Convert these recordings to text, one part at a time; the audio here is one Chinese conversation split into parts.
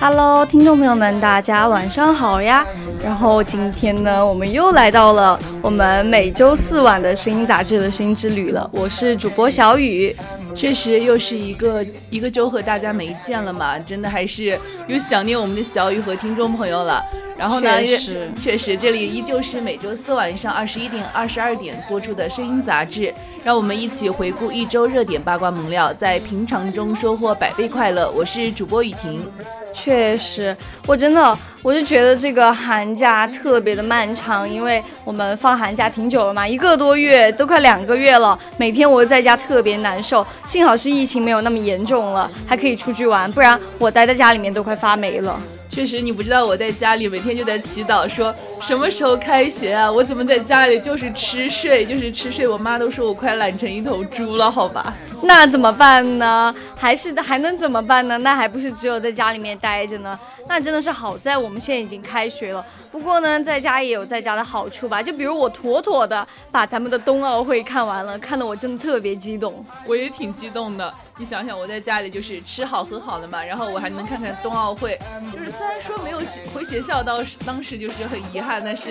Hello，听众朋友们，大家晚上好呀！然后今天呢，我们又来到了我们每周四晚的声音杂志的声音之旅了。我是主播小雨。确实又是一个一个周和大家没见了嘛，真的还是又想念我们的小雨和听众朋友了。然后呢，确实，确实这里依旧是每周四晚上二十一点、二十二点播出的声音杂志，让我们一起回顾一周热点八卦猛料，在平常中收获百倍快乐。我是主播雨婷。确实，我真的，我就觉得这个寒假特别的漫长，因为我们放寒假挺久了嘛，一个多月，都快两个月了。每天我在家特别难受，幸好是疫情没有那么严重了，还可以出去玩，不然我待在家里面都快发霉了。确实，你不知道我在家里每天就在祈祷，说什么时候开学啊？我怎么在家里就是吃睡，就是吃睡？我妈都说我快懒成一头猪了，好吧？那怎么办呢？还是还能怎么办呢？那还不是只有在家里面待着呢？那真的是好在我们现在已经开学了。不过呢，在家也有在家的好处吧。就比如我妥妥的把咱们的冬奥会看完了，看得我真的特别激动。我也挺激动的。你想想，我在家里就是吃好喝好的嘛，然后我还能看看冬奥会。就是虽然说没有回学校，当时当时就是很遗憾，但是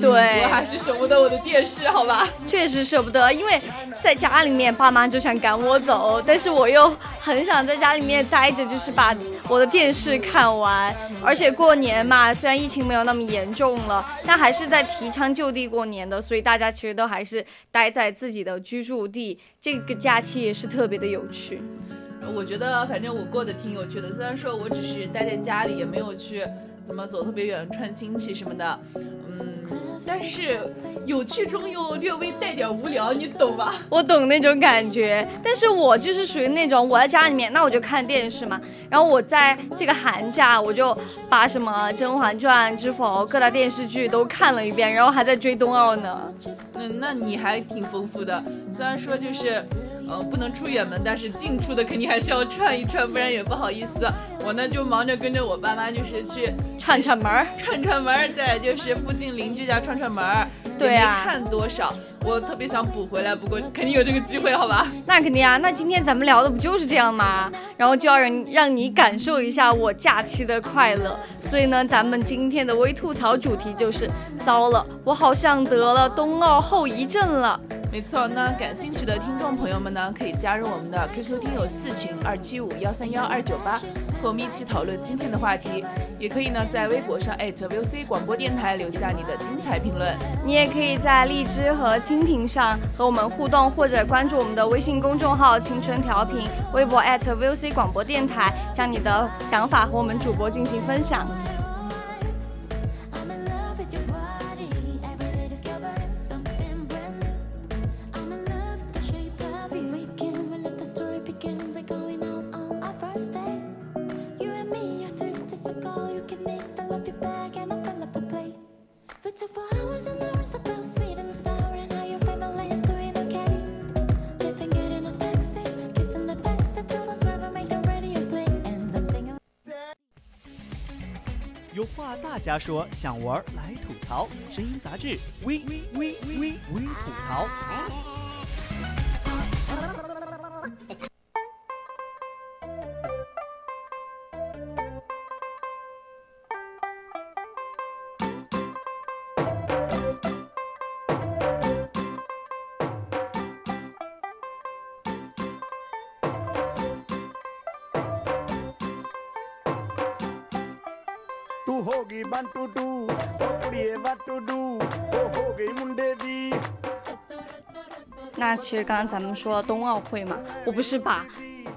对我还是舍不得我的电视，好吧？确实舍不得，因为在家里面爸妈就想赶我走，但是我又很想在家里面待着，就是把我的电视看完。而且过年嘛，虽然疫情没有那么严重了，但还是在提倡就地过年的，所以大家其实都还是待在自己的居住地。这个假期也是特别的有趣。我觉得反正我过得挺有趣的，虽然说我只是待在家里，也没有去怎么走特别远串亲戚什么的，嗯，但是有趣中又略微带点无聊，你懂吧？我懂那种感觉，但是我就是属于那种我在家里面，那我就看电视嘛。然后我在这个寒假，我就把什么《甄嬛传》《知否》各大电视剧都看了一遍，然后还在追冬奥呢。嗯，那你还挺丰富的，虽然说就是。呃，不能出远门，但是进出的肯定还是要串一串，不然也不好意思。我呢就忙着跟着我爸妈，就是去串串门儿，串串门儿。对，就是附近邻居家串串门儿。对呀。没看多少，我特别想补回来，不过肯定有这个机会，好吧？那肯定啊，那今天咱们聊的不就是这样吗？然后就要让让你感受一下我假期的快乐。所以呢，咱们今天的微吐槽主题就是：糟了，我好像得了冬奥后遗症了。没错，那感兴趣的听众朋友们呢，可以加入我们的 QQ 听友四群二七五幺三幺二九八，和我们一起讨论今天的话题。也可以呢，在微博上 @VOC 广播电台留下你的精彩评论。你也可以在荔枝和蜻蜓上和我们互动，或者关注我们的微信公众号“青春调频”，微博 @VOC 广播电台，将你的想法和我们主播进行分享。话大家说，想玩来吐槽，声音杂志微微微微微吐槽。那其实刚刚咱们说冬奥会嘛我不是把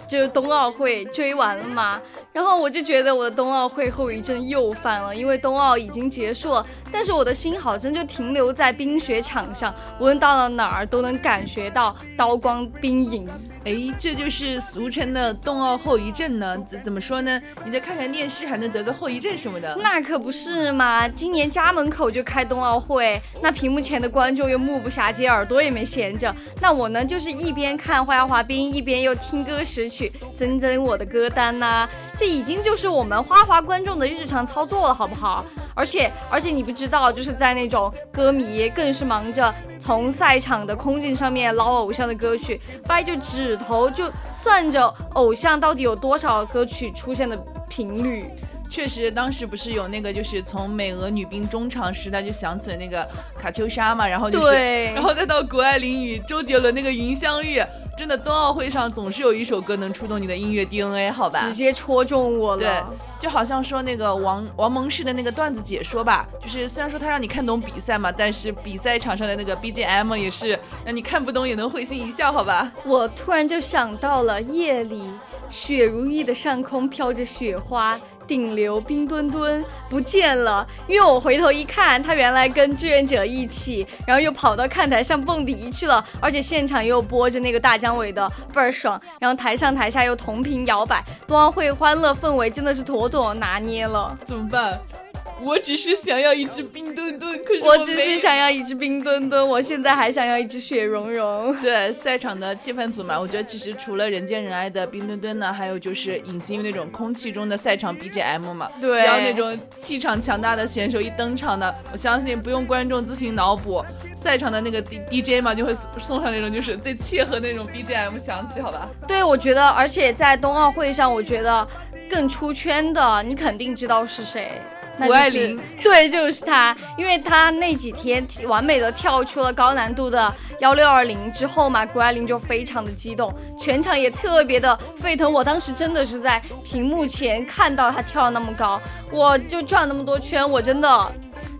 就是冬奥会追完了吗？然后我就觉得我的冬奥会后遗症又犯了因为冬奥已经结束了但是我的心好像就停留在冰雪场上无论到了哪儿都能感觉到刀光冰影。哎，这就是俗称的冬奥后遗症呢？怎怎么说呢？你再看看电视，还能得个后遗症什么的？那可不是嘛！今年家门口就开冬奥会，那屏幕前的观众又目不暇接，耳朵也没闲着。那我呢，就是一边看花样滑冰，一边又听歌识曲，增增我的歌单呐。这已经就是我们花滑观众的日常操作了，好不好？而且而且你不知道，就是在那种歌迷更是忙着从赛场的空镜上面捞偶像的歌曲，掰着指头就算着偶像到底有多少歌曲出现的频率。确实，当时不是有那个，就是从美俄女兵中场时代就想起了那个卡秋莎嘛，然后就是，然后再到谷爱凌与周杰伦那个《云相遇》。真的，冬奥会上总是有一首歌能触动你的音乐 DNA，好吧？直接戳中我了。对，就好像说那个王王蒙氏的那个段子解说吧，就是虽然说他让你看懂比赛嘛，但是比赛场上的那个 BGM 也是让你看不懂也能会心一笑，好吧？我突然就想到了夜里雪如玉的上空飘着雪花。顶流冰墩墩不见了，因为我回头一看，他原来跟志愿者一起，然后又跑到看台上蹦迪去了，而且现场又播着那个大张伟的倍儿爽，然后台上台下又同频摇摆，冬奥会欢乐氛围真的是妥妥拿捏了，怎么办？我只是想要一只冰墩墩，可是我只是想要一只冰墩墩，我现在还想要一只雪融融。对，赛场的气氛组嘛，我觉得其实除了人见人爱的冰墩墩呢，还有就是隐形于那种空气中的赛场 BGM 嘛。对，只要那种气场强大的选手一登场呢，我相信不用观众自行脑补，赛场的那个 D DJ 嘛就会送上那种就是最切合那种 BGM 响起，好吧？对，我觉得，而且在冬奥会上，我觉得更出圈的，你肯定知道是谁。谷爱凌，对，就是她，因为她那几天完美的跳出了高难度的幺六二零之后嘛，谷爱凌就非常的激动，全场也特别的沸腾。我当时真的是在屏幕前看到她跳那么高，我就转那么多圈，我真的。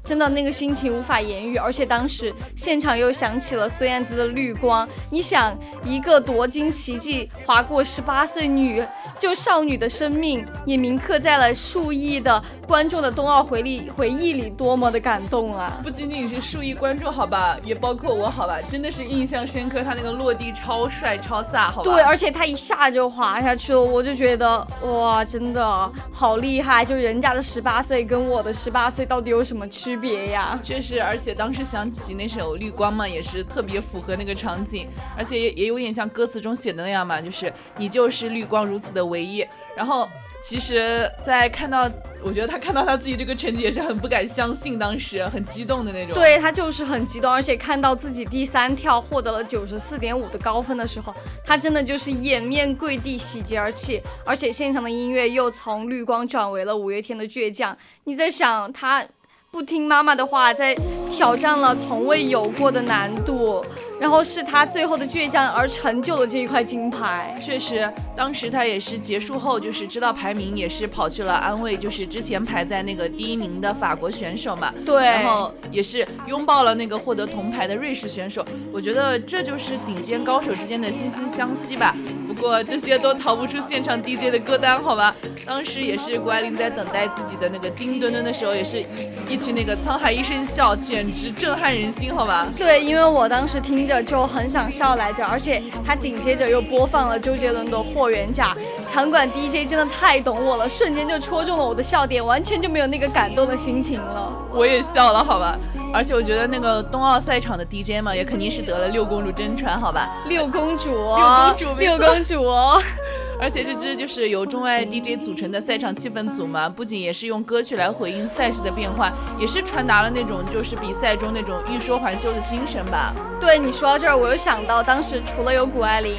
真的那个心情无法言喻，而且当时现场又响起了孙燕姿的《绿光》。你想，一个夺金奇迹划过十八岁女就少女的生命，也铭刻在了数亿的观众的冬奥回忆回忆里，多么的感动啊！不仅仅是数亿观众，好吧，也包括我，好吧，真的是印象深刻。他那个落地超帅超飒，好吧？对，而且他一下就滑下去了，我就觉得哇，真的好厉害！就人家的十八岁跟我的十八岁到底有什么区？区别呀，确实，而且当时想起那首《绿光》嘛，也是特别符合那个场景，而且也也有点像歌词中写的那样嘛，就是你就是绿光如此的唯一。然后，其实，在看到，我觉得他看到他自己这个成绩也是很不敢相信，当时很激动的那种。对他就是很激动，而且看到自己第三跳获得了九十四点五的高分的时候，他真的就是掩面跪地喜极而泣，而且现场的音乐又从绿光转为了五月天的倔强。你在想他？不听妈妈的话，在挑战了从未有过的难度。然后是他最后的倔强而成就了这一块金牌。确实，当时他也是结束后，就是知道排名，也是跑去了安慰，就是之前排在那个第一名的法国选手嘛。对。然后也是拥抱了那个获得铜牌的瑞士选手。我觉得这就是顶尖高手之间的惺惺相惜吧。不过这些都逃不出现场 DJ 的歌单，好吧？当时也是谷爱凌在等待自己的那个金墩墩的时候，也是一一曲那个沧海一声笑，简直震撼人心，好吧？对，因为我当时听。着就很想笑来着，而且他紧接着又播放了周杰伦的《霍元甲》，场馆 DJ 真的太懂我了，瞬间就戳中了我的笑点，完全就没有那个感动的心情了。我也笑了，好吧。而且我觉得那个冬奥赛场的 DJ 嘛，也肯定是得了六公主真传，好吧？六公主，六公主，六公主。而且这支就是由中外 DJ 组成的赛场气氛组嘛，不仅也是用歌曲来回应赛事的变化，也是传达了那种就是比赛中那种欲说还休的心声吧。对你说到这儿，我又想到当时除了有谷爱凌。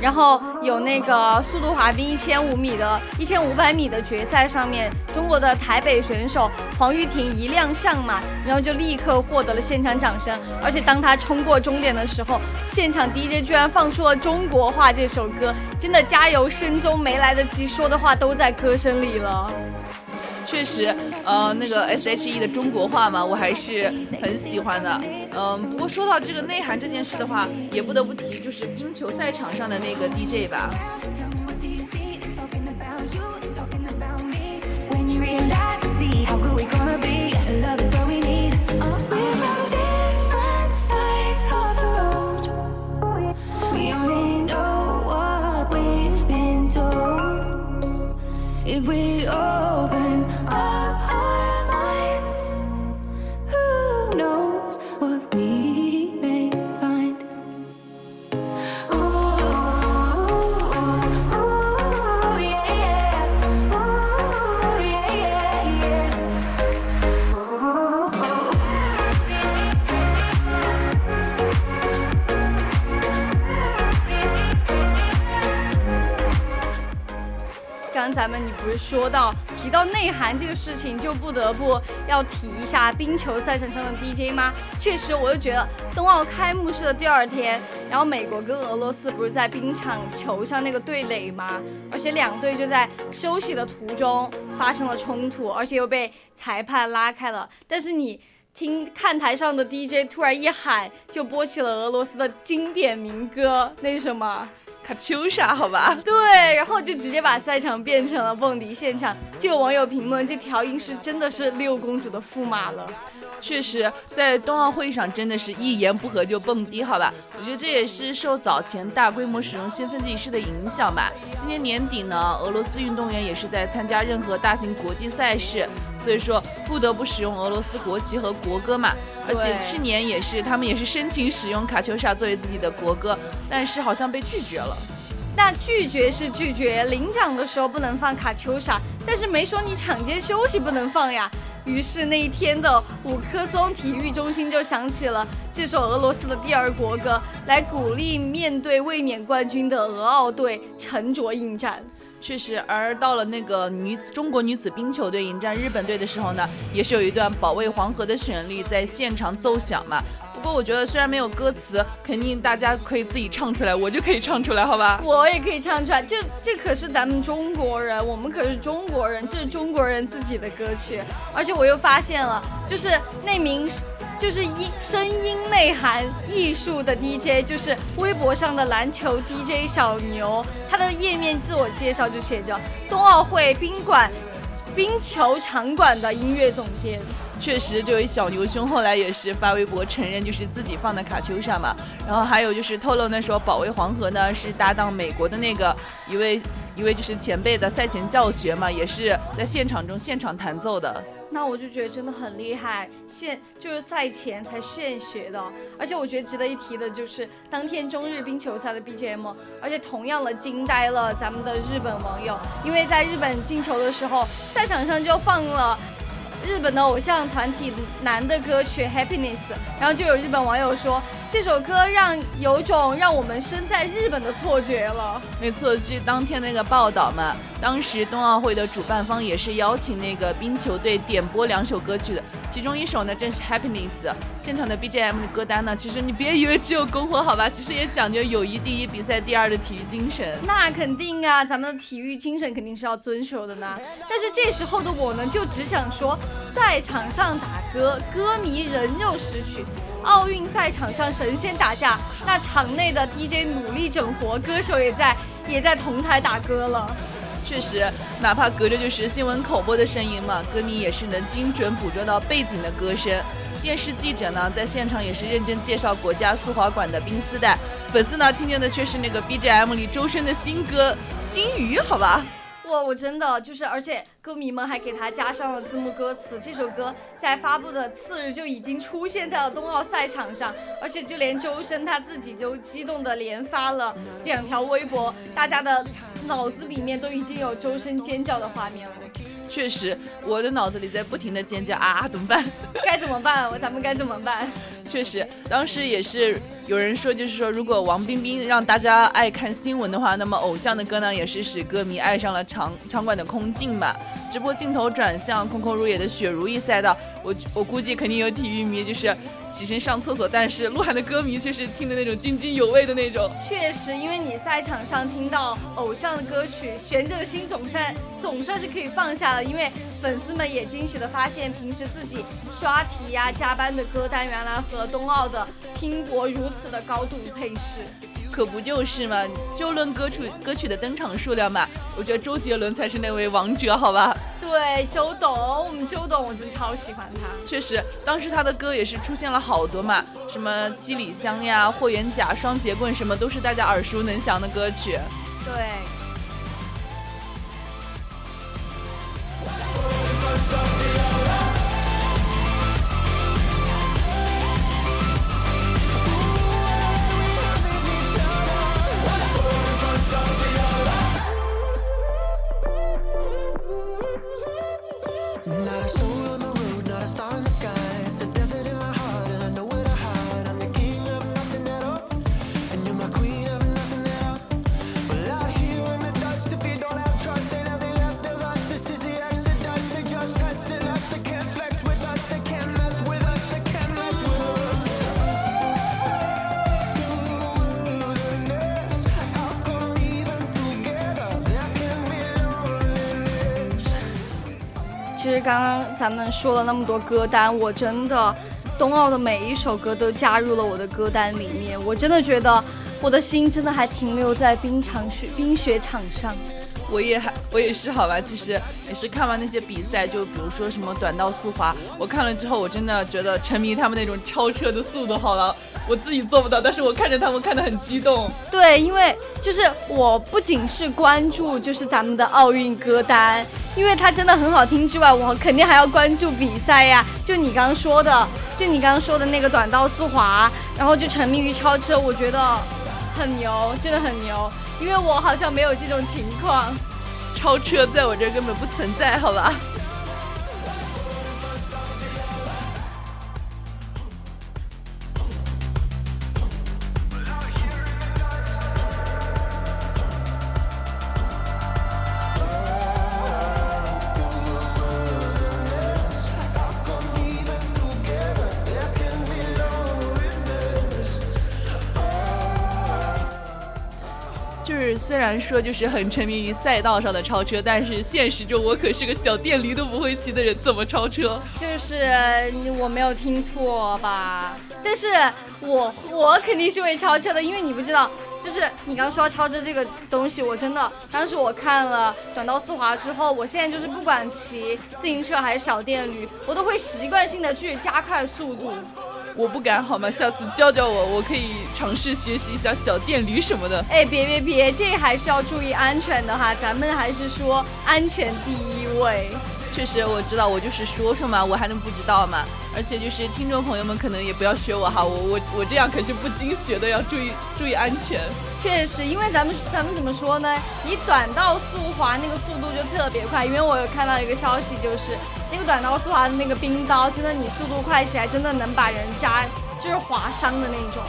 然后有那个速度滑冰一千五米的一千五百米的决赛上面，中国的台北选手黄玉婷一亮相嘛，然后就立刻获得了现场掌声。而且当她冲过终点的时候，现场 DJ 居然放出了《中国话》这首歌，真的加油声中没来得及说的话都在歌声里了。确实，呃，那个 S H E 的中国话嘛，我还是很喜欢的。嗯，不过说到这个内涵这件事的话，也不得不提就是冰球赛场上的那个 D J 吧。咱们，你不是说到提到内涵这个事情，就不得不要提一下冰球赛场上的 DJ 吗？确实，我就觉得冬奥开幕式的第二天，然后美国跟俄罗斯不是在冰场球上那个对垒吗？而且两队就在休息的途中发生了冲突，而且又被裁判拉开了。但是你听看台上的 DJ 突然一喊，就播起了俄罗斯的经典民歌，那是什么？卡秋莎，好吧，对，然后就直接把赛场变成了蹦迪现场。就有网友评论，这调音师真的是六公主的驸马了。确实，在冬奥会上真的是一言不合就蹦迪，好吧？我觉得这也是受早前大规模使用兴奋剂仪式的影响吧。今年年底呢，俄罗斯运动员也是在参加任何大型国际赛事，所以说不得不使用俄罗斯国旗和国歌嘛。而且去年也是，他们也是申请使用卡秋莎作为自己的国歌，但是好像被拒绝了。那拒绝是拒绝，领奖的时候不能放卡秋莎，但是没说你场间休息不能放呀。于是那一天的五棵松体育中心就响起了这首俄罗斯的第二国歌，来鼓励面对卫冕冠军的俄奥队沉着应战。确实，而到了那个女子中国女子冰球队迎战日本队的时候呢，也是有一段保卫黄河的旋律在现场奏响嘛。不过我觉得虽然没有歌词，肯定大家可以自己唱出来，我就可以唱出来，好吧？我也可以唱出来，这这可是咱们中国人，我们可是中国人，这是中国人自己的歌曲。而且我又发现了，就是那名。就是音声音内涵艺术的 DJ，就是微博上的篮球 DJ 小牛，他的页面自我介绍就写着冬奥会宾馆冰球场馆的音乐总监。确实，这位小牛兄后来也是发微博承认，就是自己放的卡秋莎嘛。然后还有就是透露那时候保卫黄河呢，是搭档美国的那个一位一位就是前辈的赛前教学嘛，也是在现场中现场弹奏的。那我就觉得真的很厉害，现就是赛前才现学的，而且我觉得值得一提的就是当天中日冰球赛的 BGM，而且同样的惊呆了咱们的日本网友，因为在日本进球的时候，赛场上就放了。日本的偶像团体男的歌曲《Happiness》，然后就有日本网友说这首歌让有种让我们身在日本的错觉了。没错，据当天那个报道嘛，当时冬奥会的主办方也是邀请那个冰球队点播两首歌曲的，其中一首呢正是《Happiness》。现场的 BGM 的歌单呢，其实你别以为只有篝火好吧，其实也讲究友谊第一，比赛第二的体育精神。那肯定啊，咱们的体育精神肯定是要遵守的呢。但是这时候的我呢，就只想说。赛场上打歌，歌迷人肉识曲；奥运赛场上神仙打架，那场内的 DJ 努力整活，歌手也在也在同台打歌了。确实，哪怕隔着就是新闻口播的声音嘛，歌迷也是能精准捕捉到背景的歌声。电视记者呢，在现场也是认真介绍国家速滑馆的冰丝带，粉丝呢听见的却是那个 BGM 里周深的新歌《心雨》，好吧。我我真的就是，而且歌迷们还给他加上了字幕歌词。这首歌在发布的次日就已经出现在了冬奥赛场上，而且就连周深他自己就激动的连发了两条微博，大家的脑子里面都已经有周深尖叫的画面了。确实，我的脑子里在不停的尖叫啊，怎么办？该怎么办？我咱们该怎么办？确实，当时也是有人说，就是说，如果王冰冰让大家爱看新闻的话，那么偶像的歌呢，也是使歌迷爱上了场场馆的空镜吧。直播镜头转向空空如也的雪如意赛道，我我估计肯定有体育迷就是起身上厕所，但是鹿晗的歌迷却是听的那种津津有味的那种。确实，因为你赛场上听到偶像的歌曲，悬着的心总算总算是可以放下了。因为粉丝们也惊喜的发现，平时自己刷题呀、加班的歌单，原来和冬奥的拼搏如此的高度配饰。可不就是嘛！就论歌曲歌曲的登场数量嘛，我觉得周杰伦才是那位王者，好吧？对，周董，我们周董，我真超喜欢他。确实，当时他的歌也是出现了好多嘛，什么七里香呀、霍元甲、双截棍，什么都是大家耳熟能详的歌曲。对。刚刚咱们说了那么多歌单，我真的冬奥的每一首歌都加入了我的歌单里面。我真的觉得我的心真的还停留在冰场雪冰雪场上。我也还我也是好吧，其实也是看完那些比赛，就比如说什么短道速滑，我看了之后，我真的觉得沉迷他们那种超车的速度好了。我自己做不到，但是我看着他们看得很激动。对，因为就是我不仅是关注就是咱们的奥运歌单，因为它真的很好听之外，我肯定还要关注比赛呀。就你刚刚说的，就你刚刚说的那个短道速滑，然后就沉迷于超车，我觉得很牛，真的很牛。因为我好像没有这种情况，超车在我这根本不存在，好吧。然说就是很沉迷于赛道上的超车，但是现实中我可是个小电驴都不会骑的人，怎么超车？就是我没有听错吧？但是我我肯定是会超车的，因为你不知道，就是你刚说超车这个东西，我真的当时我看了短道速滑之后，我现在就是不管骑自行车还是小电驴，我都会习惯性的去加快速度。我不敢好吗？下次教教我，我可以尝试学习一下小电驴什么的。哎，别别别，这还是要注意安全的哈，咱们还是说安全第一位。确实，我知道，我就是说说嘛，我还能不知道吗？而且就是听众朋友们可能也不要学我哈，我我我这样可是不经学的，要注意注意安全。确实，因为咱们咱们怎么说呢？你短道速滑那个速度就特别快，因为我有看到一个消息，就是那个短道速滑的那个冰刀，真的你速度快起来，真的能把人扎，就是划伤的那种。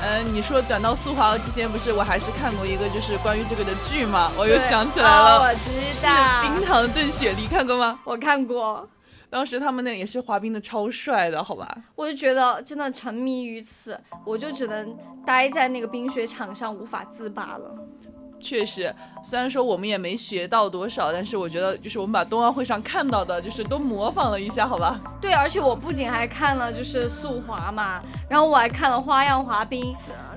嗯，你说短道速滑，之前不是我还是看过一个就是关于这个的剧嘛，我又想起来了，我知道，冰糖炖雪梨看过吗？我看过，当时他们那也是滑冰的超帅的，好吧？我就觉得真的沉迷于此，我就只能待在那个冰雪场上无法自拔了。确实，虽然说我们也没学到多少，但是我觉得就是我们把冬奥会上看到的，就是都模仿了一下，好吧？对，而且我不仅还看了就是速滑嘛，然后我还看了花样滑冰，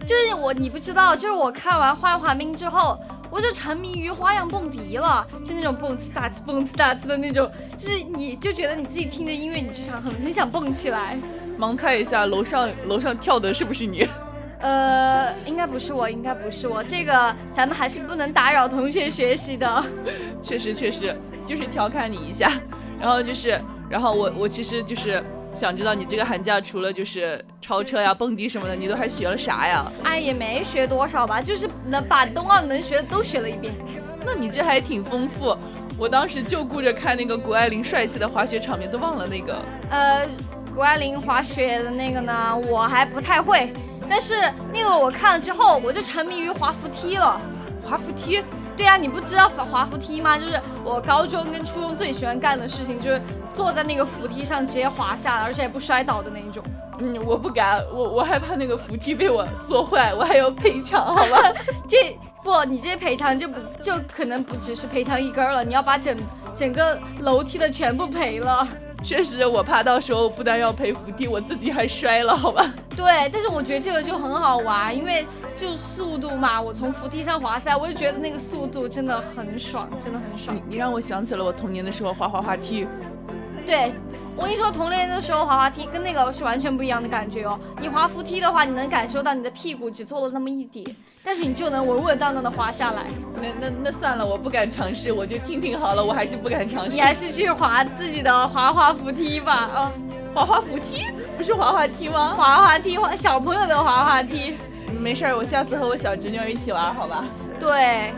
就是我你不知道，就是我看完花样滑冰之后，我就沉迷于花样蹦迪了，就那种蹦次大次蹦次大次的那种，就是你就觉得你自己听着音乐，你就想很很想蹦起来。盲猜一下，楼上楼上跳的是不是你？呃，应该不是我，应该不是我。这个咱们还是不能打扰同学学习的。确实，确实，就是调侃你一下。然后就是，然后我我其实就是想知道你这个寒假除了就是超车呀、蹦迪什么的，你都还学了啥呀？哎，也没学多少吧，就是能把冬奥能学的都学了一遍。那你这还挺丰富。我当时就顾着看那个谷爱凌帅气的滑雪场面，都忘了那个。呃，谷爱凌滑雪的那个呢，我还不太会。但是那个我看了之后，我就沉迷于滑扶梯了。滑扶梯？对呀，你不知道滑滑扶梯吗？就是我高中跟初中最喜欢干的事情，就是坐在那个扶梯上直接滑下来，而且还不摔倒的那一种。嗯，我不敢，我我害怕那个扶梯被我坐坏，我还要赔偿，好吧？这不，你这赔偿就不就可能不只是赔偿一根了，你要把整整个楼梯的全部赔了。确实，我怕到时候不但要赔扶梯，我自己还摔了，好吧？对，但是我觉得这个就很好玩，因为就速度嘛，我从扶梯上滑下来，我就觉得那个速度真的很爽，真的很爽。你你让我想起了我童年的时候滑滑滑梯。对，我跟你说，童年的时候滑滑梯跟那个是完全不一样的感觉哦。你滑扶梯的话，你能感受到你的屁股只做了那么一点，但是你就能稳稳当当的滑下来。那那那算了，我不敢尝试，我就听听好了，我还是不敢尝试。你还是去滑自己的滑滑扶梯吧，啊，滑滑扶梯不是滑滑梯吗？滑滑梯，滑小朋友的滑滑梯。没事儿，我下次和我小侄女一起玩，好吧？对。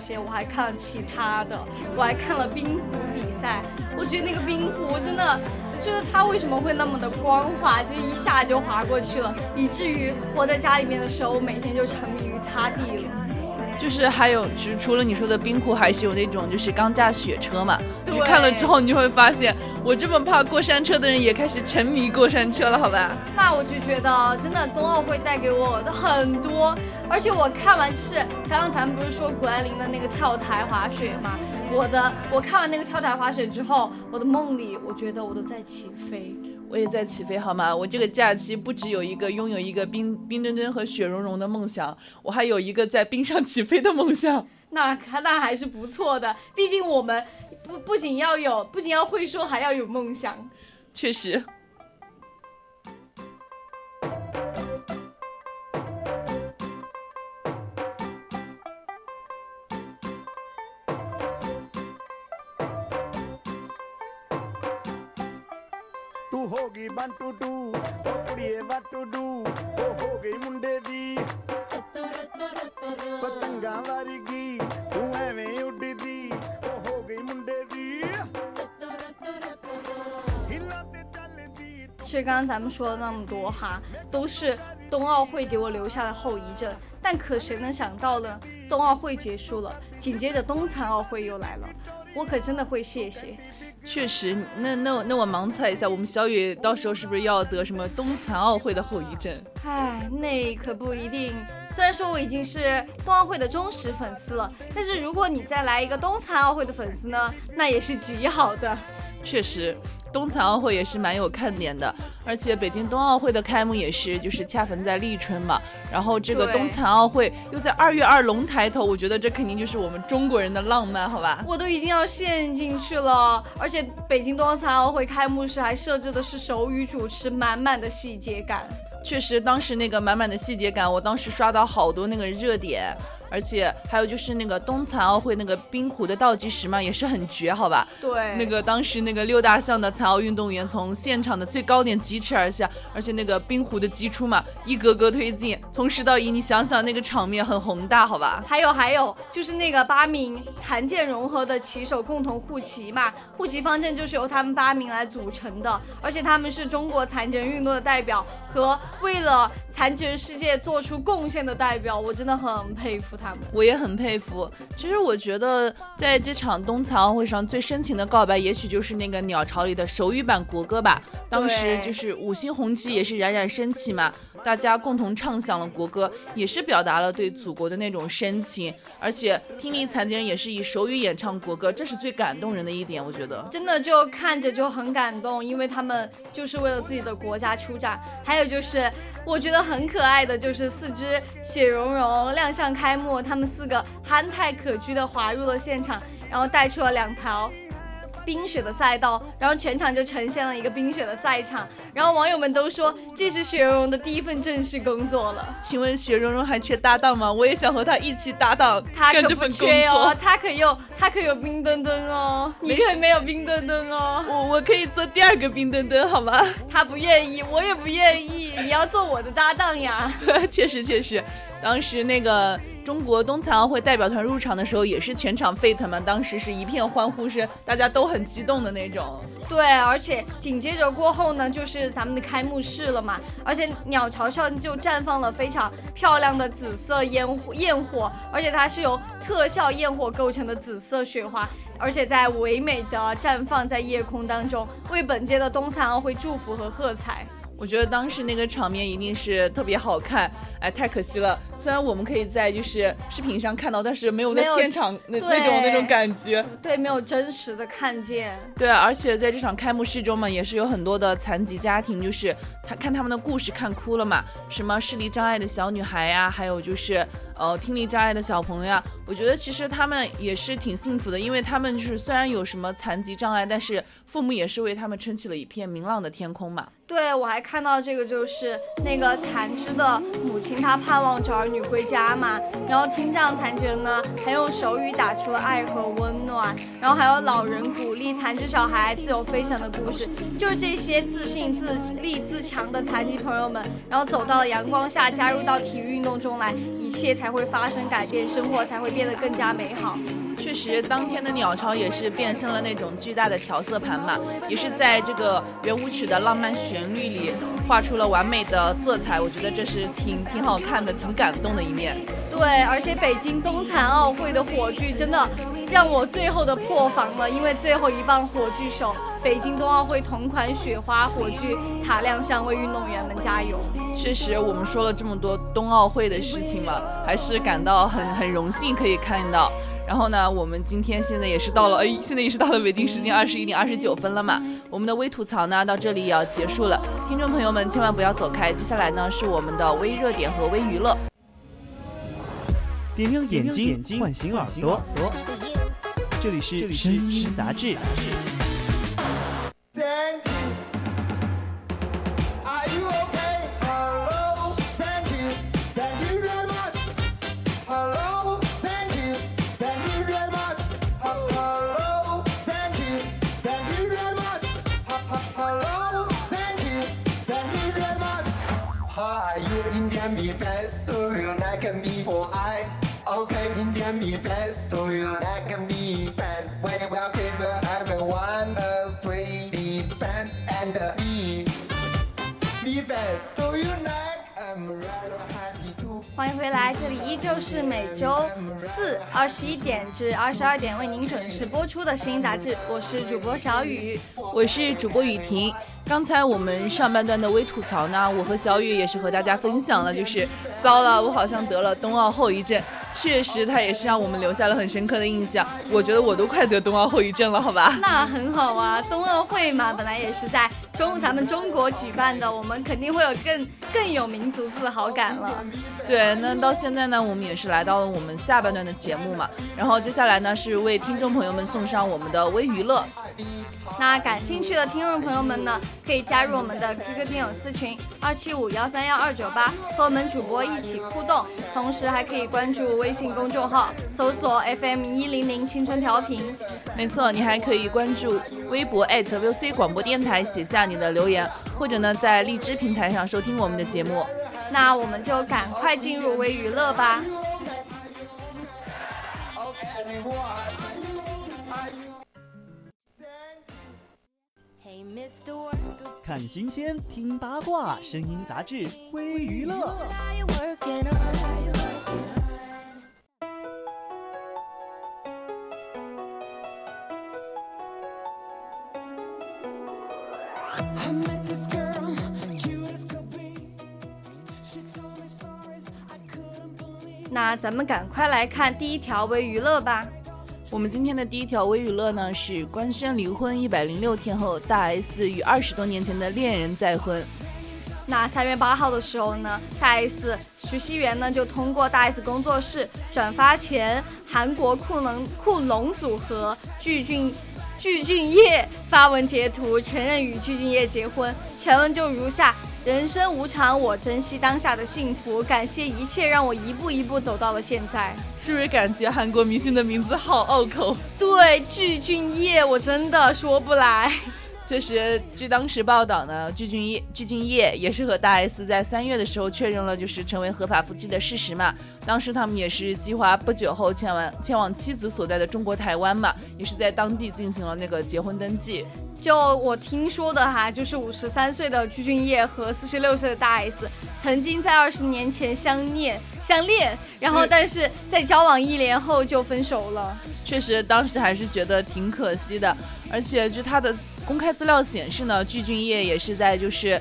些我还看了其他的，我还看了冰壶比赛。我觉得那个冰壶真的，就是它为什么会那么的光滑，就一下就滑过去了，以至于我在家里面的时候，我每天就沉迷于擦地了。就是还有，除除了你说的冰壶，还是有那种就是钢架雪车嘛。你看了之后，你就会发现，我这么怕过山车的人也开始沉迷过山车了，好吧？那我就觉得，真的冬奥会带给我的很多。而且我看完就是刚刚咱们不是说谷爱凌的那个跳台滑雪吗？我的我看完那个跳台滑雪之后，我的梦里我觉得我都在起飞，我也在起飞，好吗？我这个假期不只有一个拥有一个冰冰墩墩和雪融融的梦想，我还有一个在冰上起飞的梦想。那那还是不错的，毕竟我们不不仅要有，不仅要会说，还要有梦想。确实。其实刚刚咱们说了那么多哈，都是冬奥会给我留下的后遗症。但可谁能想到呢？冬奥会结束了，紧接着冬残奥会又来了，我可真的会谢谢。确实，那那那我盲猜一下，我们小雨到时候是不是要得什么冬残奥会的后遗症？唉，那可不一定。虽然说我已经是冬奥会的忠实粉丝了，但是如果你再来一个冬残奥会的粉丝呢，那也是极好的。确实。冬残奥会也是蛮有看点的，而且北京冬奥会的开幕也是就是恰逢在立春嘛，然后这个冬残奥会又在二月二龙抬头，我觉得这肯定就是我们中国人的浪漫，好吧？我都已经要陷进去了，而且北京冬残奥会开幕式还设置的是手语主持，满满的细节感。确实，当时那个满满的细节感，我当时刷到好多那个热点。而且还有就是那个冬残奥会那个冰壶的倒计时嘛，也是很绝，好吧？对。那个当时那个六大项的残奥运动员从现场的最高点疾驰而下，而且那个冰壶的击出嘛，一格格推进，从十到一，你想想那个场面很宏大，好吧？还有还有，就是那个八名残健融合的棋手共同护旗嘛，护旗方阵就是由他们八名来组成的，而且他们是中国残疾人运动的代表和为了残疾人世界做出贡献的代表，我真的很佩服。他们。我也很佩服。其实我觉得在这场冬残奥会上最深情的告白，也许就是那个鸟巢里的手语版国歌吧。当时就是五星红旗也是冉冉升起嘛，大家共同唱响了国歌，也是表达了对祖国的那种深情。而且听力残疾人也是以手语演唱国歌，这是最感动人的一点，我觉得。真的就看着就很感动，因为他们就是为了自己的国家出战。还有就是。我觉得很可爱的就是四只雪融融亮相开幕，他们四个憨态可掬的滑入了现场，然后带出了两条。冰雪的赛道，然后全场就呈现了一个冰雪的赛场，然后网友们都说这是雪融融的第一份正式工作了。请问雪融融还缺搭档吗？我也想和他一起搭档，他可不缺哦，他可有他可有冰墩墩哦，你可没有冰墩墩哦。我我可以做第二个冰墩墩好吗？他不愿意，我也不愿意，你要做我的搭档呀。确 实确实，当时那个。中国冬残奥会代表团入场的时候，也是全场沸腾嘛，当时是一片欢呼声，大家都很激动的那种。对，而且紧接着过后呢，就是咱们的开幕式了嘛，而且鸟巢上就绽放了非常漂亮的紫色烟焰火，而且它是由特效焰火构成的紫色雪花，而且在唯美的绽放在夜空当中，为本届的冬残奥会祝福和喝彩。我觉得当时那个场面一定是特别好看，哎，太可惜了。虽然我们可以在就是视频上看到，但是没有在现场那那种那种感觉。对，没有真实的看见。对，而且在这场开幕式中嘛，也是有很多的残疾家庭，就是他看他们的故事看哭了嘛。什么视力障碍的小女孩呀，还有就是呃听力障碍的小朋友呀。我觉得其实他们也是挺幸福的，因为他们就是虽然有什么残疾障碍，但是父母也是为他们撑起了一片明朗的天空嘛。对，我还看到这个，就是那个残肢的母亲，她盼望着儿女归家嘛。然后听障残疾人呢，还用手语打出了爱和温暖。然后还有老人鼓励残肢小孩自由飞翔的故事，就是这些自信、自立、自强的残疾朋友们，然后走到了阳光下，加入到体育运动中来，一切才会发生改变，生活才会变得更加美好。确实，当天的鸟巢也是变身了那种巨大的调色盘嘛，也是在这个圆舞曲的浪漫旋律里画出了完美的色彩。我觉得这是挺挺好看的，挺感动的一面。对，而且北京冬残奥会的火炬真的让我最后的破防了，因为最后一棒火炬手，北京冬奥会同款雪花火炬塔亮相，为运动员们加油。确实，我们说了这么多冬奥会的事情嘛，还是感到很很荣幸可以看到。然后呢，我们今天现在也是到了，哎，现在也是到了北京时间二十一点二十九分了嘛。我们的微吐槽呢，到这里也要结束了。听众朋友们，千万不要走开，接下来呢是我们的微热点和微娱乐。点亮眼睛，唤醒耳朵，这里是声音杂志。欢迎回来，这里依旧是每周四二十一点至二十二点为您准时播出的声音杂志，我是主播小雨，我是主播雨婷。刚才我们上半段的微吐槽呢，我和小雨也是和大家分享了，就是糟了，我好像得了冬奥后遗症。确实，它也是让我们留下了很深刻的印象。我觉得我都快得冬奥后遗症了，好吧？那很好啊，冬奥会嘛，本来也是在中咱们中国举办的，我们肯定会有更更有民族自豪感了。对，那到现在呢，我们也是来到了我们下半段的节目嘛。然后接下来呢，是为听众朋友们送上我们的微娱乐。那感兴趣的听众朋友们呢，可以加入我们的 QQ 听友私群二七五幺三幺二九八，和我们主播一起互动。同时还可以关注微信公众号，搜索 FM 一零零青春调频。没错，你还可以关注微博 @VC 广播电台，写下你的留言，或者呢，在荔枝平台上收听我们的节目。那我们就赶快进入微娱乐吧。看新鲜，听八卦，声音杂志，微娱乐。那咱们赶快来看第一条微娱乐吧。我们今天的第一条微娱乐呢是官宣离婚一百零六天后，大 S 与二十多年前的恋人再婚。那三月八号的时候呢，大 S 徐熙媛呢就通过大 S 工作室转发前韩国酷能酷龙组合具俊具俊晔发文截图，承认与具俊晔结婚，全文就如下。人生无常，我珍惜当下的幸福，感谢一切让我一步一步走到了现在。是不是感觉韩国明星的名字好拗口？对，具俊晔，我真的说不来。确实，据当时报道呢，具俊晔具俊晔也是和大 S 在三月的时候确认了，就是成为合法夫妻的事实嘛。当时他们也是计划不久后前往前往妻子所在的中国台湾嘛，也是在当地进行了那个结婚登记。就我听说的哈，就是五十三岁的具俊晔和四十六岁的大 S 曾经在二十年前相恋相恋，然后但是在交往一年后就分手了。确实，当时还是觉得挺可惜的。而且据他的公开资料显示呢，具俊晔也是在就是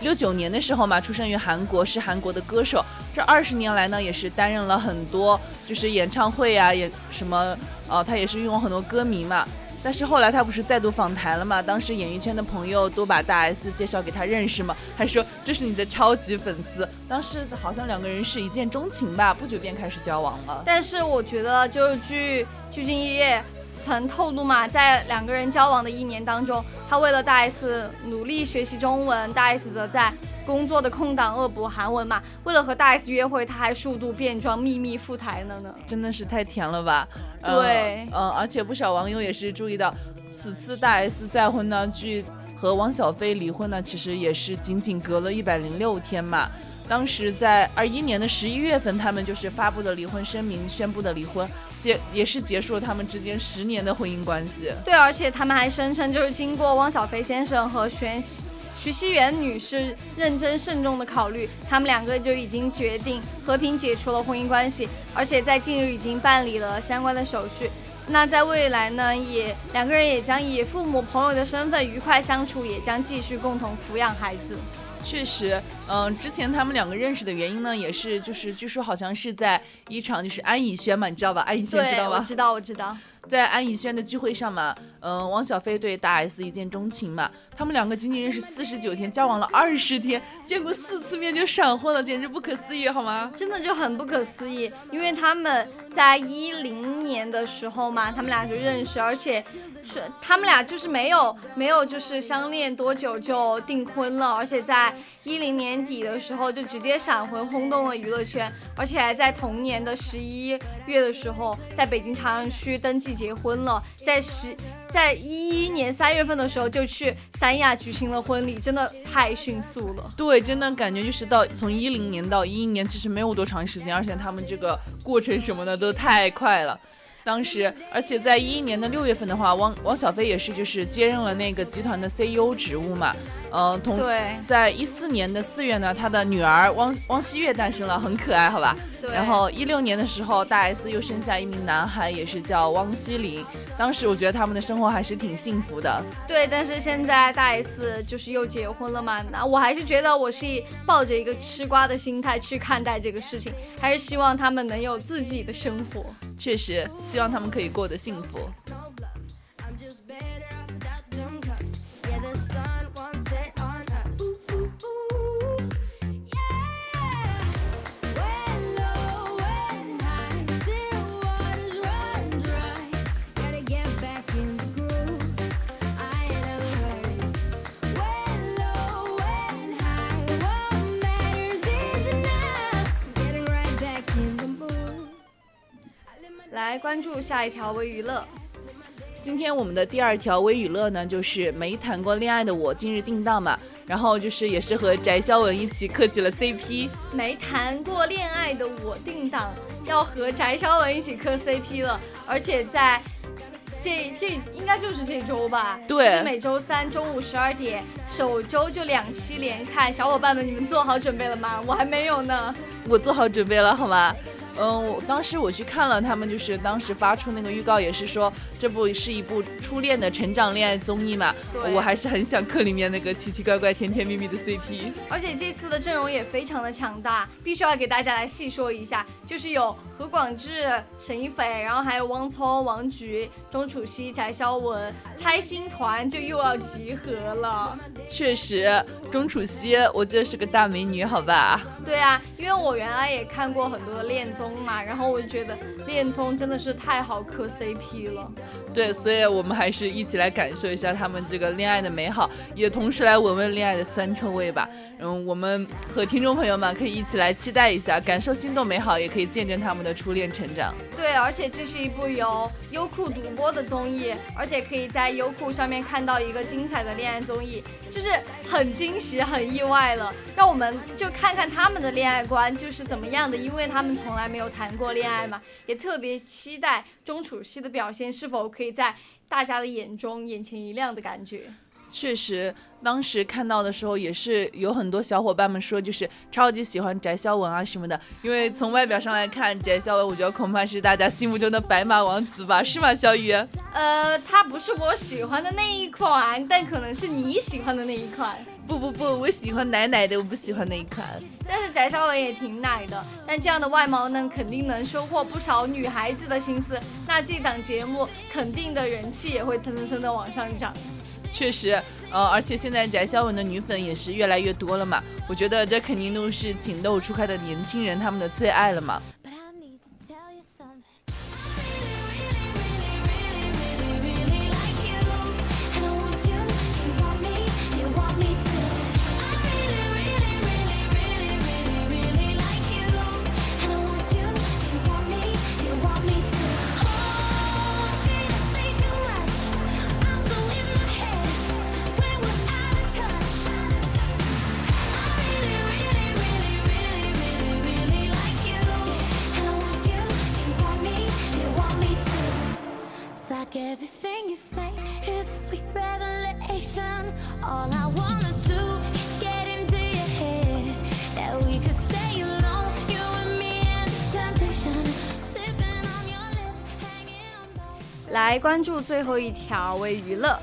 六九年的时候嘛，出生于韩国，是韩国的歌手。这二十年来呢，也是担任了很多就是演唱会啊，也什么呃，他也是拥有很多歌迷嘛。但是后来他不是再度访谈了嘛？当时演艺圈的朋友都把大 S 介绍给他认识嘛，还说这是你的超级粉丝。当时好像两个人是一见钟情吧，不久便开始交往了。但是我觉得，就据鞠婧祎曾透露嘛，在两个人交往的一年当中，他为了大 S 努力学习中文，大 S 则在。工作的空档恶补韩文嘛，为了和大 S 约会，他还数度变装秘密赴台了呢，真的是太甜了吧？对，嗯，而且不少网友也是注意到，此次大 S 再婚呢，距和汪小菲离婚呢，其实也是仅仅隔了一百零六天嘛。当时在二一年的十一月份，他们就是发布的离婚声明，宣布的离婚，结也是结束了他们之间十年的婚姻关系。对，而且他们还声称，就是经过汪小菲先生和宣。徐熙媛女士认真慎重的考虑，他们两个就已经决定和平解除了婚姻关系，而且在近日已经办理了相关的手续。那在未来呢，也两个人也将以父母朋友的身份愉快相处，也将继续共同抚养孩子。确实，嗯，之前他们两个认识的原因呢，也是就是据说好像是在一场就是安以轩嘛，你知道吧？安以轩知道吗？我知道，我知道。在安以轩的聚会上嘛，嗯，汪小菲对大 S 一见钟情嘛，他们两个仅仅认识四十九天，交往了二十天，见过四次面就闪婚了，简直不可思议，好吗？真的就很不可思议，因为他们在一零年的时候嘛，他们俩就认识，而且是他们俩就是没有没有就是相恋多久就订婚了，而且在一零年底的时候就直接闪婚，轰动了娱乐圈，而且还在同年的十一月的时候，在北京朝阳区登记。结婚了，在十，在一一年三月份的时候就去三亚举行了婚礼，真的太迅速了。对，真的感觉就是到从一零年到一一年，其实没有多长时间，而且他们这个过程什么的都太快了。当时，而且在一一年的六月份的话，汪汪小菲也是就是接任了那个集团的 CEO 职务嘛。嗯，同在一四年的四月呢，他的女儿汪汪希月诞生了，很可爱，好吧？对。然后一六年的时候，大 S 又生下一名男孩，也是叫汪希林。当时我觉得他们的生活还是挺幸福的。对，但是现在大 S 就是又结婚了嘛，那我还是觉得我是抱着一个吃瓜的心态去看待这个事情，还是希望他们能有自己的生活。确实，希望他们可以过得幸福。来关注下一条微娱乐。今天我们的第二条微娱乐呢，就是没谈过恋爱的我今日定档嘛，然后就是也是和翟潇闻一起磕起了 CP。没谈过恋爱的我定档要和翟潇闻一起磕 CP 了，而且在这这应该就是这周吧？对，是每周三中午十二点，首周就两期连看。小伙伴们，你们做好准备了吗？我还没有呢。我做好准备了，好吗？嗯，我当时我去看了他们，就是当时发出那个预告，也是说这部是一部初恋的成长恋爱综艺嘛。我还是很想磕里面那个奇奇怪怪、甜甜蜜蜜的 CP。而且这次的阵容也非常的强大，必须要给大家来细说一下，就是有何广智、沈一斐，然后还有汪聪、王菊、钟楚曦、翟潇闻，猜星团就又要集合了。确实，钟楚曦我记得是个大美女，好吧？对啊，因为我原来也看过很多的恋综。嘛，然后我就觉得恋综真的是太好磕 CP 了。对，所以我们还是一起来感受一下他们这个恋爱的美好，也同时来闻闻恋爱的酸臭味吧。嗯，我们和听众朋友们可以一起来期待一下，感受心动美好，也可以见证他们的初恋成长。对，而且这是一部由优酷独播的综艺，而且可以在优酷上面看到一个精彩的恋爱综艺，就是很惊喜、很意外了。让我们就看看他们的恋爱观就是怎么样的，因为他们从来没有谈过恋爱嘛，也特别期待钟楚曦的表现是否可以在大家的眼中眼前一亮的感觉。确实，当时看到的时候也是有很多小伙伴们说，就是超级喜欢翟潇闻啊什么的。因为从外表上来看，翟潇闻我觉得恐怕是大家心目中的白马王子吧，是吗，小雨？呃，他不是我喜欢的那一款，但可能是你喜欢的那一款。不不不，我喜欢奶奶的，我不喜欢那一款。但是翟潇闻也挺奶的，但这样的外貌呢，肯定能收获不少女孩子的心思。那这档节目肯定的人气也会蹭蹭蹭的往上涨。确实，呃，而且现在翟潇闻的女粉也是越来越多了嘛，我觉得这肯定都是情窦初开的年轻人他们的最爱了嘛。来关注最后一条微娱乐。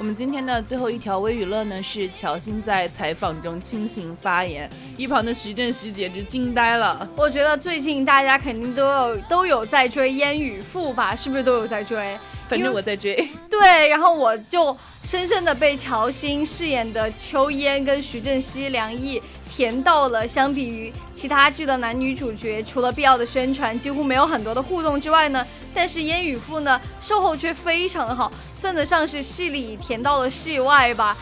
我们今天的最后一条微娱乐呢，是乔欣在采访中清醒发言，一旁的徐正熙简直惊呆了。我觉得最近大家肯定都有都有在追烟雨赋吧？是不是都有在追？反正我在追。对，然后我就深深的被乔欣饰演的秋烟跟徐正熙、梁毅。甜到了，相比于其他剧的男女主角，除了必要的宣传，几乎没有很多的互动之外呢，但是烟雨赋呢，售后却非常的好，算得上是戏里甜到了戏外吧。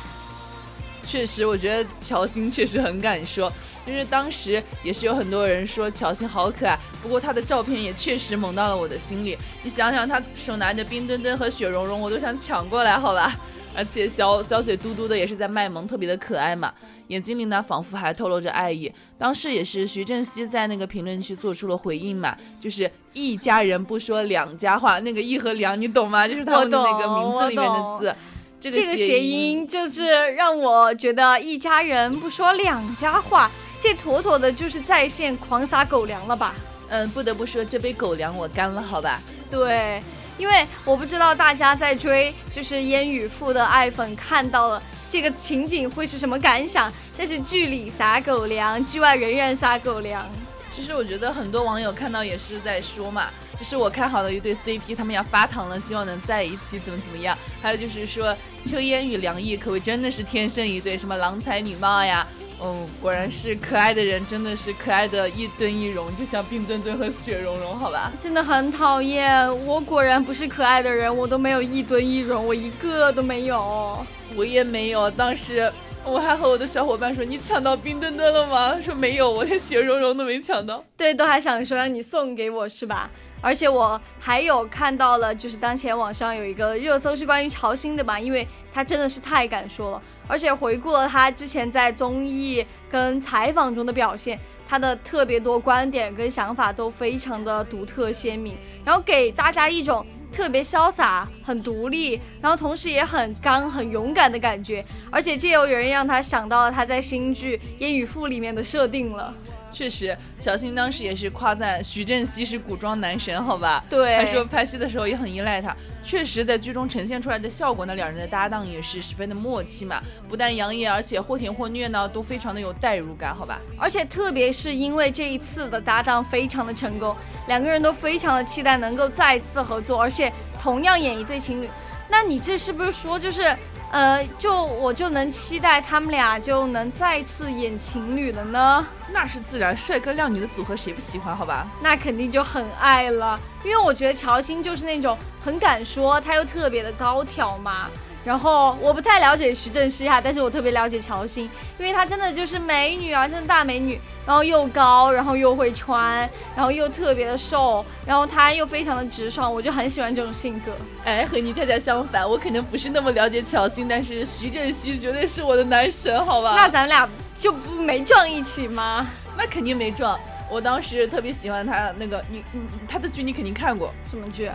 确实，我觉得乔欣确实很敢说，就是当时也是有很多人说乔欣好可爱，不过她的照片也确实萌到了我的心里。你想想，她手拿着冰墩墩和雪容融，我都想抢过来，好吧。而且小小嘴嘟嘟的也是在卖萌，特别的可爱嘛。眼睛里呢，仿佛还透露着爱意。当时也是徐正熙在那个评论区做出了回应嘛，就是一家人不说两家话，那个一和两你懂吗？就是他们的那个名字里面的字。这个谐音就是让我觉得一家人不说两家话，这妥妥的就是在线狂撒狗粮了吧？嗯，不得不说这杯狗粮我干了，好吧？对。因为我不知道大家在追就是烟雨赋的爱粉看到了这个情景会是什么感想，但是剧里撒狗粮，剧外仍然撒狗粮。其实我觉得很多网友看到也是在说嘛，就是我看好的一对 CP，他们要发糖了，希望能在一起，怎么怎么样。还有就是说秋烟与梁毅可谓真的是天生一对，什么郎才女貌呀。哦，果然是可爱的人，真的是可爱的一吨一容，就像冰墩墩和雪融融，好吧？真的很讨厌，我果然不是可爱的人，我都没有一吨一容，我一个都没有，我也没有。当时我还和我的小伙伴说：“你抢到冰墩墩了吗？”他说没有，我连雪融融都没抢到。对，都还想说让你送给我是吧？而且我还有看到了，就是当前网上有一个热搜是关于乔欣的吧，因为他真的是太敢说了。而且回顾了他之前在综艺跟采访中的表现，他的特别多观点跟想法都非常的独特鲜明，然后给大家一种特别潇洒、很独立，然后同时也很刚、很勇敢的感觉。而且借由有人让他想到了他在新剧《烟雨赋》里面的设定了。确实，小新当时也是夸赞徐正熙是古装男神，好吧？对，还说拍戏的时候也很依赖他。确实，在剧中呈现出来的效果呢，两人的搭档也是十分的默契嘛，不但养眼，而且或甜或虐呢，都非常的有代入感，好吧？而且特别是因为这一次的搭档非常的成功，两个人都非常的期待能够再次合作，而且同样演一对情侣。那你这是不是说就是？呃，就我就能期待他们俩就能再次演情侣了呢？那是自然，帅哥靓女的组合谁不喜欢？好吧，那肯定就很爱了，因为我觉得乔欣就是那种很敢说，他又特别的高挑嘛。然后我不太了解徐正熙哈，但是我特别了解乔欣，因为她真的就是美女啊，真的大美女。然后又高，然后又会穿，然后又特别的瘦，然后她又非常的直爽，我就很喜欢这种性格。哎，和你恰恰相反，我可能不是那么了解乔欣，但是徐正熙绝对是我的男神，好吧？那咱们俩就不没撞一起吗？那肯定没撞。我当时特别喜欢他那个，你你他的剧你肯定看过，什么剧？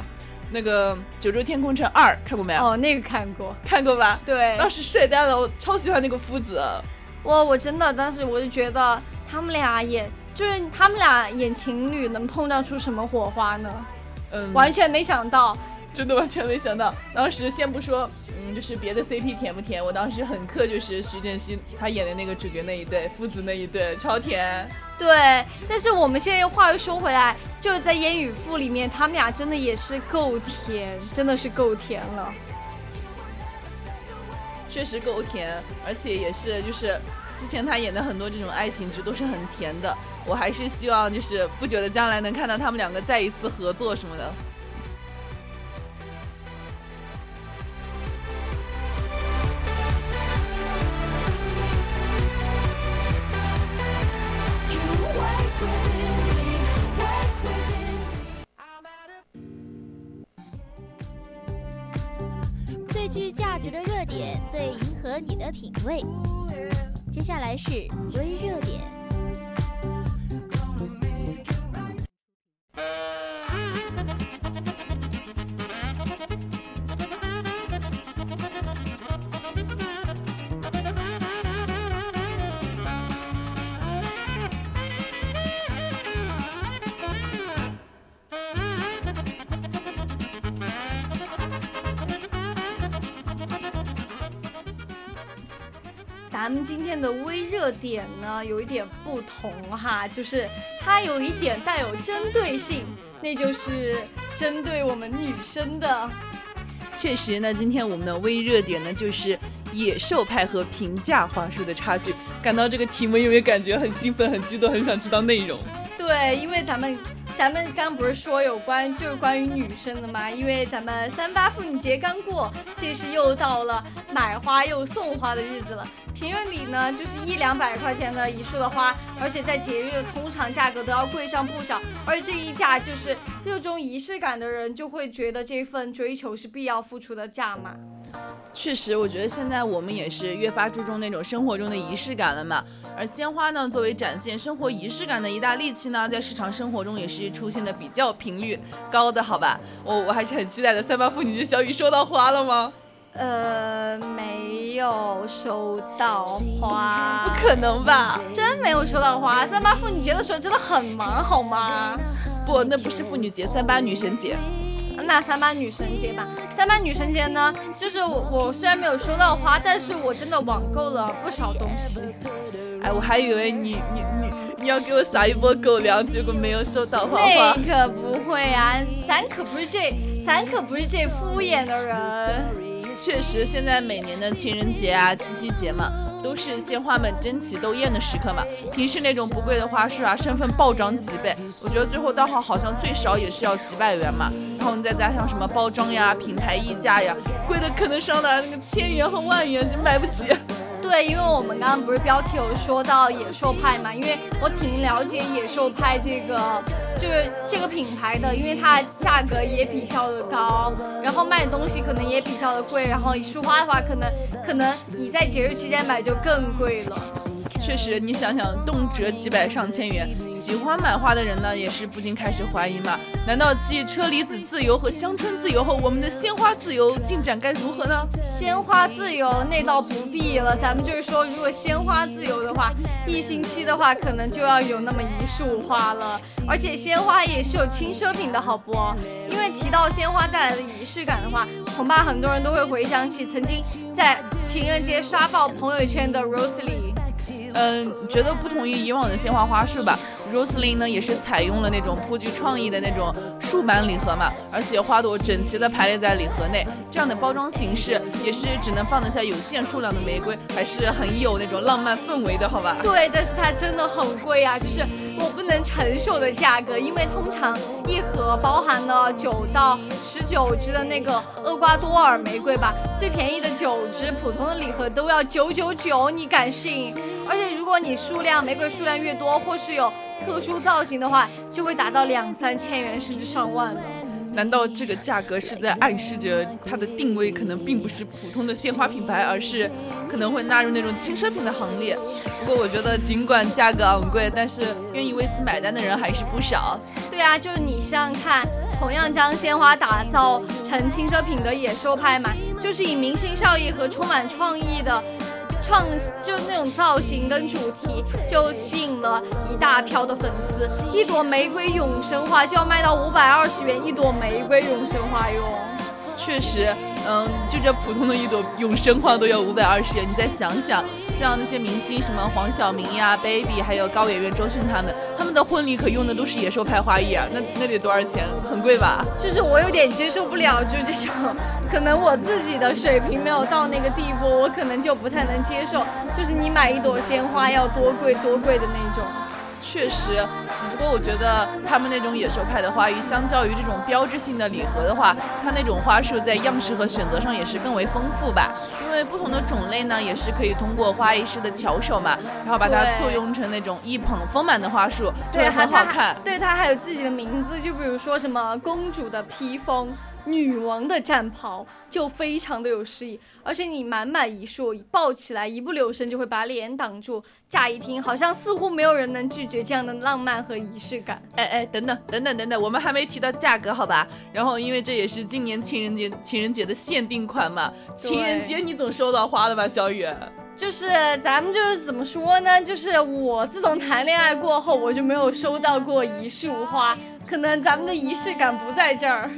那个《九州天空城二》看过没有？哦，那个看过，看过吧？对，当时帅呆了，我超喜欢那个夫子。哇我真的当时我就觉得他们俩演，就是他们俩演情侣能碰撞出什么火花呢？嗯，完全没想到，真的完全没想到。当时先不说，嗯，就是别的 CP 甜不甜，我当时很磕，就是徐正熙他演的那个主角那一对夫子那一对超甜。对，但是我们现在又话又说回来，就是在《烟雨赋》里面，他们俩真的也是够甜，真的是够甜了。确实够甜，而且也是就是之前他演的很多这种爱情剧都是很甜的。我还是希望就是不久的将来能看到他们两个再一次合作什么的。品味。接下来是微热点。微热点呢，有一点不同哈，就是它有一点带有针对性，那就是针对我们女生的。确实，那今天我们的微热点呢，就是野兽派和平价花束的差距。感到这个题目有没有感觉很兴奋、很激动、很想知道内容？对，因为咱们。咱们刚不是说有关就是关于女生的吗？因为咱们三八妇女节刚过，这是又到了买花又送花的日子了。平日里呢，就是一两百块钱的一束的花，而且在节日通常价格都要贵上不少。而这一价就是热衷仪式感的人就会觉得这份追求是必要付出的价码。确实，我觉得现在我们也是越发注重那种生活中的仪式感了嘛。而鲜花呢，作为展现生活仪式感的一大利器呢，在日常生活中也是出现的比较频率高的，好吧？我我还是很期待的。三八妇女节，小雨收到花了吗？呃，没有收到花。不可能吧？真没有收到花？三八妇女节的时候真的很忙，好吗？不，那不是妇女节，三八女神节。那三八女神节吧，三八女神节呢，就是我我虽然没有收到花，但是我真的网购了不少东西。哎，我还以为你你你你要给我撒一波狗粮，结果没有收到花花。那可不会啊，咱可不是这，咱可不是这敷衍的人。确实，现在每年的情人节啊、七夕节嘛，都是鲜花们争奇斗艳的时刻嘛。平时那种不贵的花束啊，身份暴涨几倍，我觉得最后到号好像最少也是要几百元嘛。然后你再加上什么包装呀、品牌溢价呀，贵的可能上到那个千元和万元，你买不起。对，因为我们刚刚不是标题有说到野兽派嘛，因为我挺了解野兽派这个，就是这个品牌的，因为它价格也比较的高，然后卖的东西可能也比较的贵，然后一束花的话，可能可能你在节日期间买就更贵了。确实，你想想，动辄几百上千元，喜欢买花的人呢，也是不禁开始怀疑嘛。难道继车厘子自由和香椿自由后，我们的鲜花自由进展该如何呢？鲜花自由那倒不必了，咱们就是说，如果鲜花自由的话，一星期的话，可能就要有那么一束花了。而且鲜花也是有轻奢品的好不？因为提到鲜花带来的仪式感的话，恐怕很多人都会回想起曾经在情人节刷爆朋友圈的 Rosalie。嗯，觉得不同于以往的鲜花花束吧 Roselyn 呢也是采用了那种颇具创意的那种竖版礼盒嘛，而且花朵整齐的排列在礼盒内，这样的包装形式也是只能放得下有限数量的玫瑰，还是很有那种浪漫氛围的，好吧？对，但是它真的很贵啊，就是我不能承受的价格，因为通常一盒包含了九到十九支的那个厄瓜多尔玫瑰吧，最便宜的九支，普通的礼盒都要九九九，你敢信？而且如果你数量玫瑰数量越多，或是有特殊造型的话，就会达到两三千元甚至上万了。难道这个价格是在暗示着它的定位可能并不是普通的鲜花品牌，而是可能会纳入那种轻奢品的行列？不过我觉得，尽管价格昂贵，但是愿意为此买单的人还是不少。对啊，就是你想想看，同样将鲜花打造成轻奢品的野兽派嘛，就是以明星效益和充满创意的。创就那种造型跟主题，就吸引了一大票的粉丝。一朵玫瑰永生花就要卖到五百二十元一朵玫瑰永生花哟。确实，嗯，就这普通的一朵永生花都要五百二十元。你再想想，像那些明星，什么黄晓明呀、Baby，还有高圆圆、周迅他们，他们的婚礼可用的都是野兽派花艺啊，那那得多少钱？很贵吧？就是我有点接受不了，就这种。可能我自己的水平没有到那个地步，我可能就不太能接受。就是你买一朵鲜花要多贵多贵的那种。确实，不过我觉得他们那种野兽派的花艺，相较于这种标志性的礼盒的话，它那种花束在样式和选择上也是更为丰富吧。因为不同的种类呢，也是可以通过花艺师的巧手嘛，然后把它簇拥成那种一捧丰满的花束，就会很好看。对，它还有自己的名字，就比如说什么公主的披风。女王的战袍就非常的有诗意，而且你满满一束抱起来，一不留神就会把脸挡住。乍一听，好像似乎没有人能拒绝这样的浪漫和仪式感。哎哎，等等等等等等，我们还没提到价格，好吧？然后，因为这也是今年情人节情人节的限定款嘛。情人节你总收到花了吧，小雨？就是咱们就是怎么说呢？就是我自从谈恋爱过后，我就没有收到过一束花，可能咱们的仪式感不在这儿。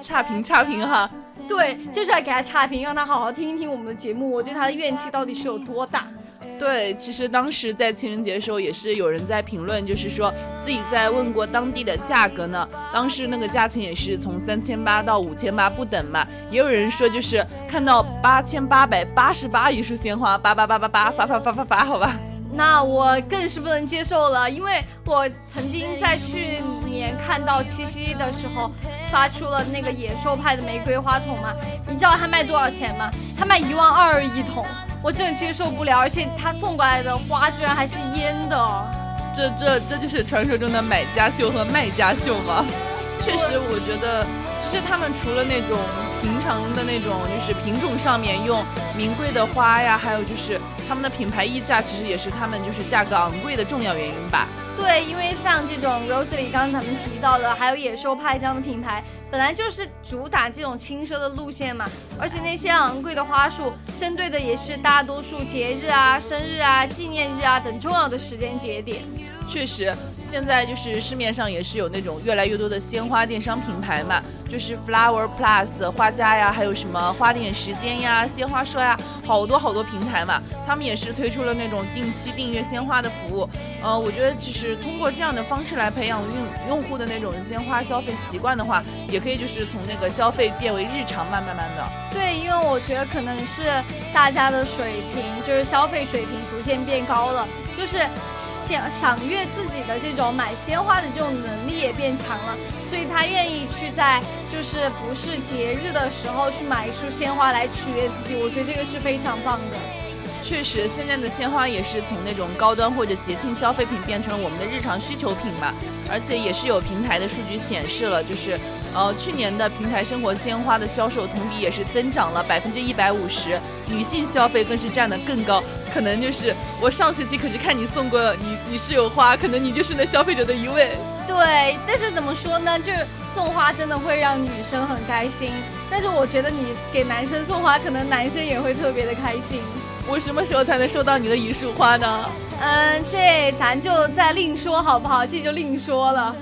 差评差评哈，对，就是要给他差评，让他好好听一听我们的节目。我对他的怨气到底是有多大？对，其实当时在情人节的时候，也是有人在评论，就是说自己在问过当地的价格呢，当时那个价钱也是从三千八到五千八不等嘛。也有人说就是看到八千八百八十八一束鲜花，八八八八八发发发发发，好吧。那我更是不能接受了，因为我曾经在去年看到七夕的时候发出了那个野兽派的玫瑰花筒嘛，你知道它卖多少钱吗？它卖一万二一桶，我真的接受不了，而且他送过来的花居然还是烟的，这这这就是传说中的买家秀和卖家秀吗？确实，我觉得其实他们除了那种。平常的那种就是品种上面用名贵的花呀，还有就是他们的品牌溢价，其实也是他们就是价格昂贵的重要原因吧。对，因为像这种 Rosalie 刚刚咱们提到的，还有野兽派这样的品牌。本来就是主打这种轻奢的路线嘛，而且那些昂贵的花束，针对的也是大多数节日啊、生日啊、纪念日啊等重要的时间节点。确实，现在就是市面上也是有那种越来越多的鲜花电商品牌嘛，就是 Flower Plus 花家呀，还有什么花点时间呀、鲜花社呀，好多好多平台嘛，他们也是推出了那种定期订阅鲜花的服务。呃，我觉得其实通过这样的方式来培养用用户的那种鲜花消费习惯的话，也可以就是从那个消费变为日常，慢慢慢的。对，因为我觉得可能是大家的水平，就是消费水平逐渐变高了，就是想赏悦自己的这种买鲜花的这种能力也变强了，所以他愿意去在就是不是节日的时候去买一束鲜花来取悦自己，我觉得这个是非常棒的。确实，现在的鲜花也是从那种高端或者节庆消费品变成了我们的日常需求品嘛。而且也是有平台的数据显示了，就是，呃，去年的平台生活鲜花的销售同比也是增长了百分之一百五十，女性消费更是占得更高。可能就是我上学期可是看你送过你你室友花，可能你就是那消费者的一位。对，但是怎么说呢？就是送花真的会让女生很开心，但是我觉得你给男生送花，可能男生也会特别的开心。我什么时候才能收到你的一束花呢？嗯，这咱就再另说好不好？这就另说了。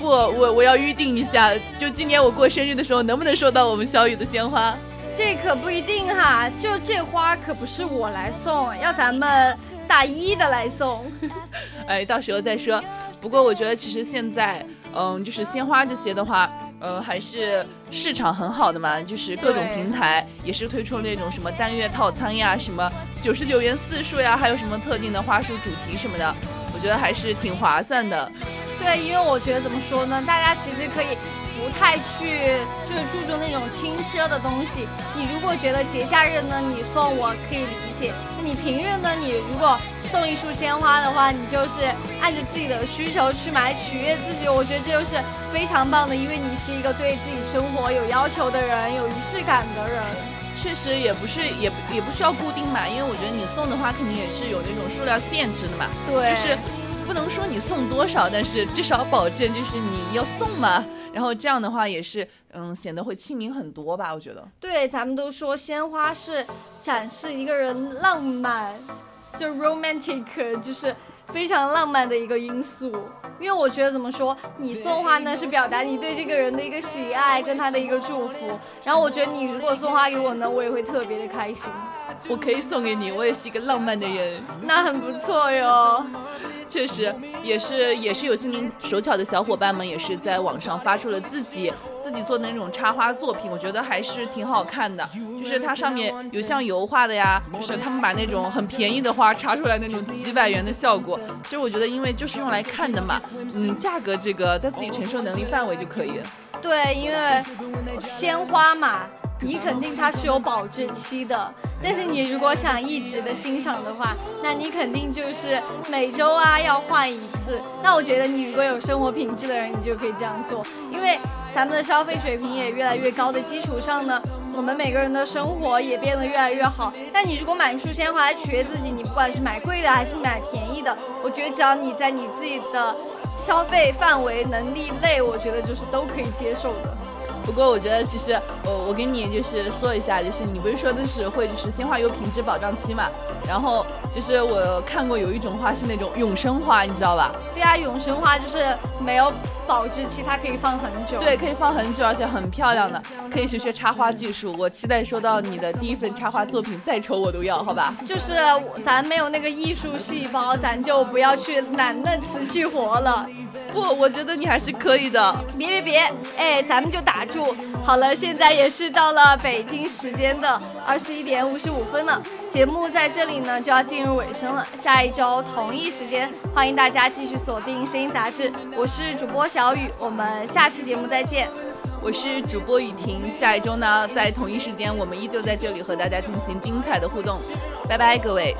不，我我要预定一下，就今年我过生日的时候，能不能收到我们小雨的鲜花？这可不一定哈，就这花可不是我来送，要咱们大一的来送。哎，到时候再说。不过我觉得其实现在，嗯，就是鲜花这些的话。呃，还是市场很好的嘛，就是各种平台也是推出了那种什么单月套餐呀，什么九十九元四束呀，还有什么特定的花束主题什么的，我觉得还是挺划算的。对，因为我觉得怎么说呢，大家其实可以不太去就是注重那种轻奢的东西。你如果觉得节假日呢，你送我可以理解。那你平日呢，你如果送一束鲜花的话，你就是按着自己的需求去买，取悦自己。我觉得这就是非常棒的，因为你是一个对自己生活有要求的人，有仪式感的人。确实也不是，也也不需要固定嘛，因为我觉得你送的话肯定也是有那种数量限制的嘛。对，就是。不能说你送多少，但是至少保证就是你要送嘛。然后这样的话也是，嗯，显得会亲民很多吧？我觉得。对，咱们都说鲜花是展示一个人浪漫，就 romantic，就是非常浪漫的一个因素。因为我觉得怎么说，你送花呢是表达你对这个人的一个喜爱跟他的一个祝福。然后我觉得你如果送花给我呢，我也会特别的开心。我可以送给你，我也是一个浪漫的人。那很不错哟。确实，也是也是有心灵手巧的小伙伴们，也是在网上发出了自己自己做的那种插花作品，我觉得还是挺好看的。就是它上面有像油画的呀，就是他们把那种很便宜的花插出来那种几百元的效果。其实我觉得，因为就是用来看的嘛，嗯，价格这个在自己承受能力范围就可以。对，因为鲜花嘛，你肯定它是有保质期的。但是你如果想一直的欣赏的话，那你肯定就是每周啊要换一次。那我觉得你如果有生活品质的人，你就可以这样做。因为咱们的消费水平也越来越高的基础上呢，我们每个人的生活也变得越来越好。但你如果买一束鲜花来取悦自己，你不管是买贵的还是买便宜的，我觉得只要你在你自己的消费范围能力内，我觉得就是都可以接受的。不过我觉得，其实我我给你就是说一下，就是你不是说的是会就是鲜花有品质保障期嘛？然后其实我看过有一种花是那种永生花，你知道吧？对啊，永生花就是没有保质期，它可以放很久。对，可以放很久，而且很漂亮的，可以学学插花技术。我期待收到你的第一份插花作品，再丑我都要，好吧？就是咱没有那个艺术细胞，咱就不要去揽那瓷器活了。不，我觉得你还是可以的。别别别，哎，咱们就打住。好了，现在也是到了北京时间的二十一点五十五分了，节目在这里呢就要进入尾声了。下一周同一时间，欢迎大家继续锁定《声音杂志》，我是主播小雨，我们下期节目再见。我是主播雨婷，下一周呢在同一时间，我们依旧在这里和大家进行精彩的互动。拜拜，各位。